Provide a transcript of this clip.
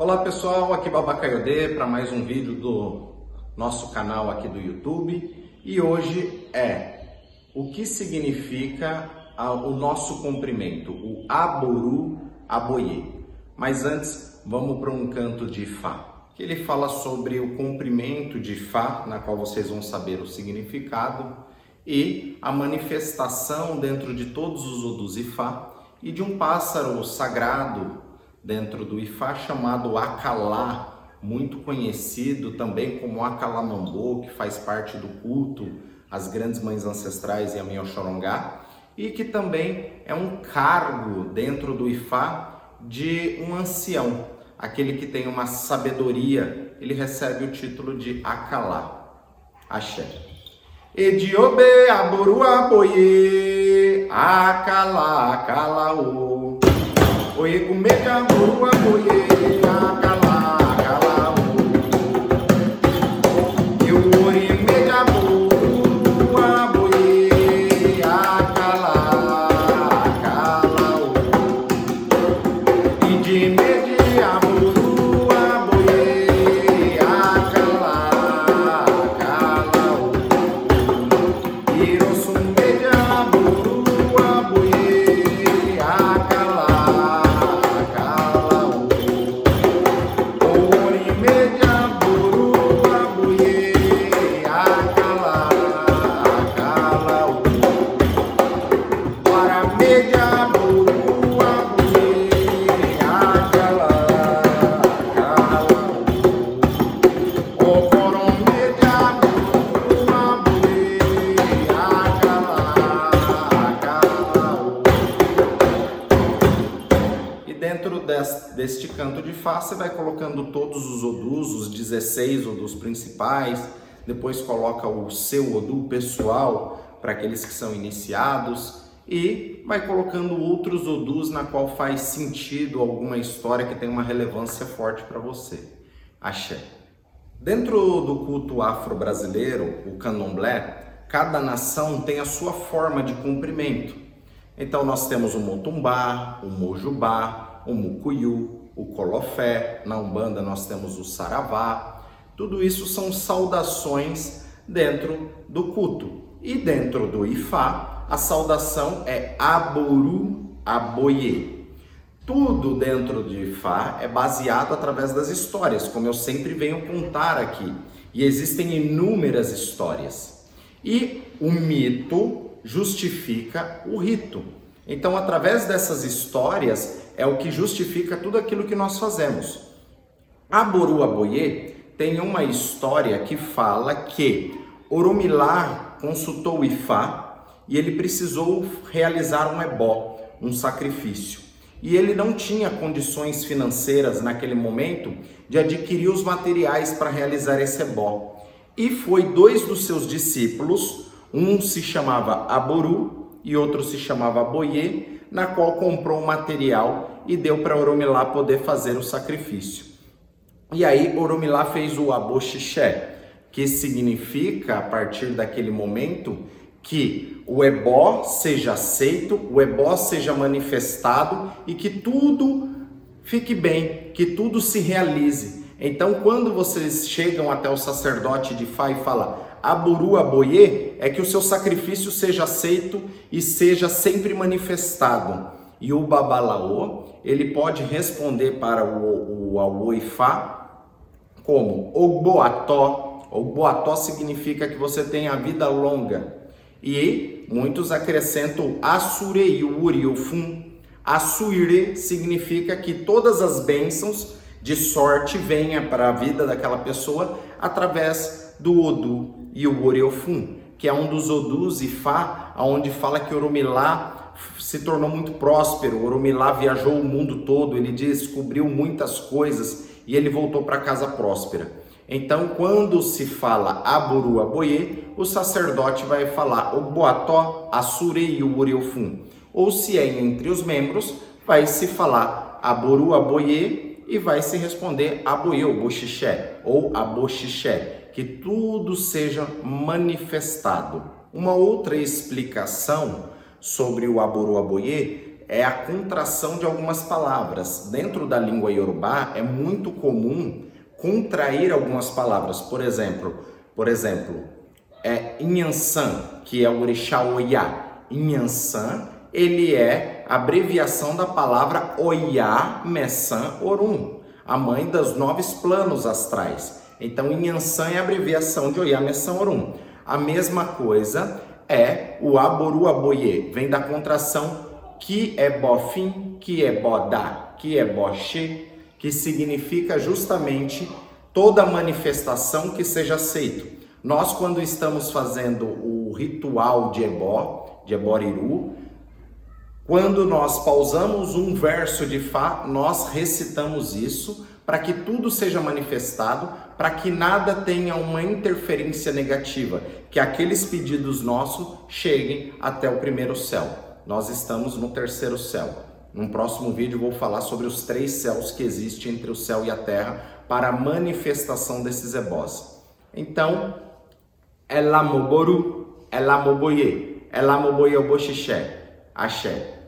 Olá pessoal, aqui Babacaiodê para mais um vídeo do nosso canal aqui do YouTube. E hoje é o que significa o nosso comprimento, o Aboru Aboye. Mas antes, vamos para um canto de Fá, que ele fala sobre o comprimento de Fá, na qual vocês vão saber o significado e a manifestação dentro de todos os Odus e Fá e de um pássaro sagrado dentro do Ifá chamado Akalá, muito conhecido também como Akalamambô, que faz parte do culto às grandes mães ancestrais e a Mioxorongá, e que também é um cargo dentro do Ifá de um ancião, aquele que tem uma sabedoria, ele recebe o título de Akalá. Axé. Ediobe aboru aboye, akala akalaô. Oye kumeka boru aboye, akala dentro des- deste canto de Fá, você vai colocando todos os odus, os 16 odus principais, depois coloca o seu odu pessoal para aqueles que são iniciados e vai colocando outros odus na qual faz sentido alguma história que tem uma relevância forte para você. Axé. Dentro do culto afro-brasileiro, o candomblé, cada nação tem a sua forma de cumprimento. Então nós temos o motumbá, o mojubá, o mucuyu, o colofé, na Umbanda nós temos o saravá. Tudo isso são saudações dentro do culto. E dentro do Ifá, a saudação é aboru aboye. Tudo dentro de Fá é baseado através das histórias, como eu sempre venho contar aqui. E existem inúmeras histórias. E o mito justifica o rito. Então, através dessas histórias, é o que justifica tudo aquilo que nós fazemos. Aboru Aboye tem uma história que fala que Oromilá consultou Ifá e ele precisou realizar um ebó, um sacrifício. E ele não tinha condições financeiras naquele momento de adquirir os materiais para realizar esse ebó. E foi dois dos seus discípulos, um se chamava Aboru e outro se chamava Aboye, na qual comprou o material e deu para Oromilá poder fazer o sacrifício. E aí Oromilá fez o Aboxixé, que significa, a partir daquele momento, que o ebó seja aceito, o ebó seja manifestado e que tudo fique bem, que tudo se realize. Então, quando vocês chegam até o sacerdote de Fá e fala Aburu Aboye, é que o seu sacrifício seja aceito e seja sempre manifestado. E o Babalaô, ele pode responder para o, o Awo Ifá como Ogboató. Ogboató significa que você tem a vida longa. E muitos acrescentam Asureiuri, o Fum. Asuire significa que todas as bênçãos de sorte venha para a vida daquela pessoa através do Odu e o Oreofum, que é um dos Odus e Fá, onde fala que Oromilá se tornou muito próspero. Oromilá viajou o mundo todo, ele descobriu muitas coisas e ele voltou para casa próspera. Então, quando se fala Aburu Aboye, o sacerdote vai falar o Boató, Asure e o Uriofum. Ou se é entre os membros, vai se falar Aboru Aboye e vai se responder Aboye ou Boxixé ou Aboxixé, que tudo seja manifestado. Uma outra explicação sobre o Aboru Aboye é a contração de algumas palavras. Dentro da língua iorubá é muito comum contrair algumas palavras. Por exemplo, por exemplo, é Inhansan, que é o orixá Oiá. Inhansan, ele é abreviação da palavra Oiá Messan Orum, a mãe dos nove planos astrais. Então, Inhansan é abreviação de Oiá Messan Orum. A mesma coisa é o Aboru Aboye, vem da contração que é bofim, que é bodá, que é boche, que significa justamente toda manifestação que seja aceito. Nós, quando estamos fazendo o ritual de Ebó, de Eboriru, quando nós pausamos um verso de Fá, nós recitamos isso para que tudo seja manifestado, para que nada tenha uma interferência negativa, que aqueles pedidos nossos cheguem até o primeiro céu. Nós estamos no terceiro céu. No próximo vídeo vou falar sobre os três céus que existem entre o céu e a terra para a manifestação desses ebós. Então, Elamoboru, Elamoboye, Elamoboye Oboxixé, Axé.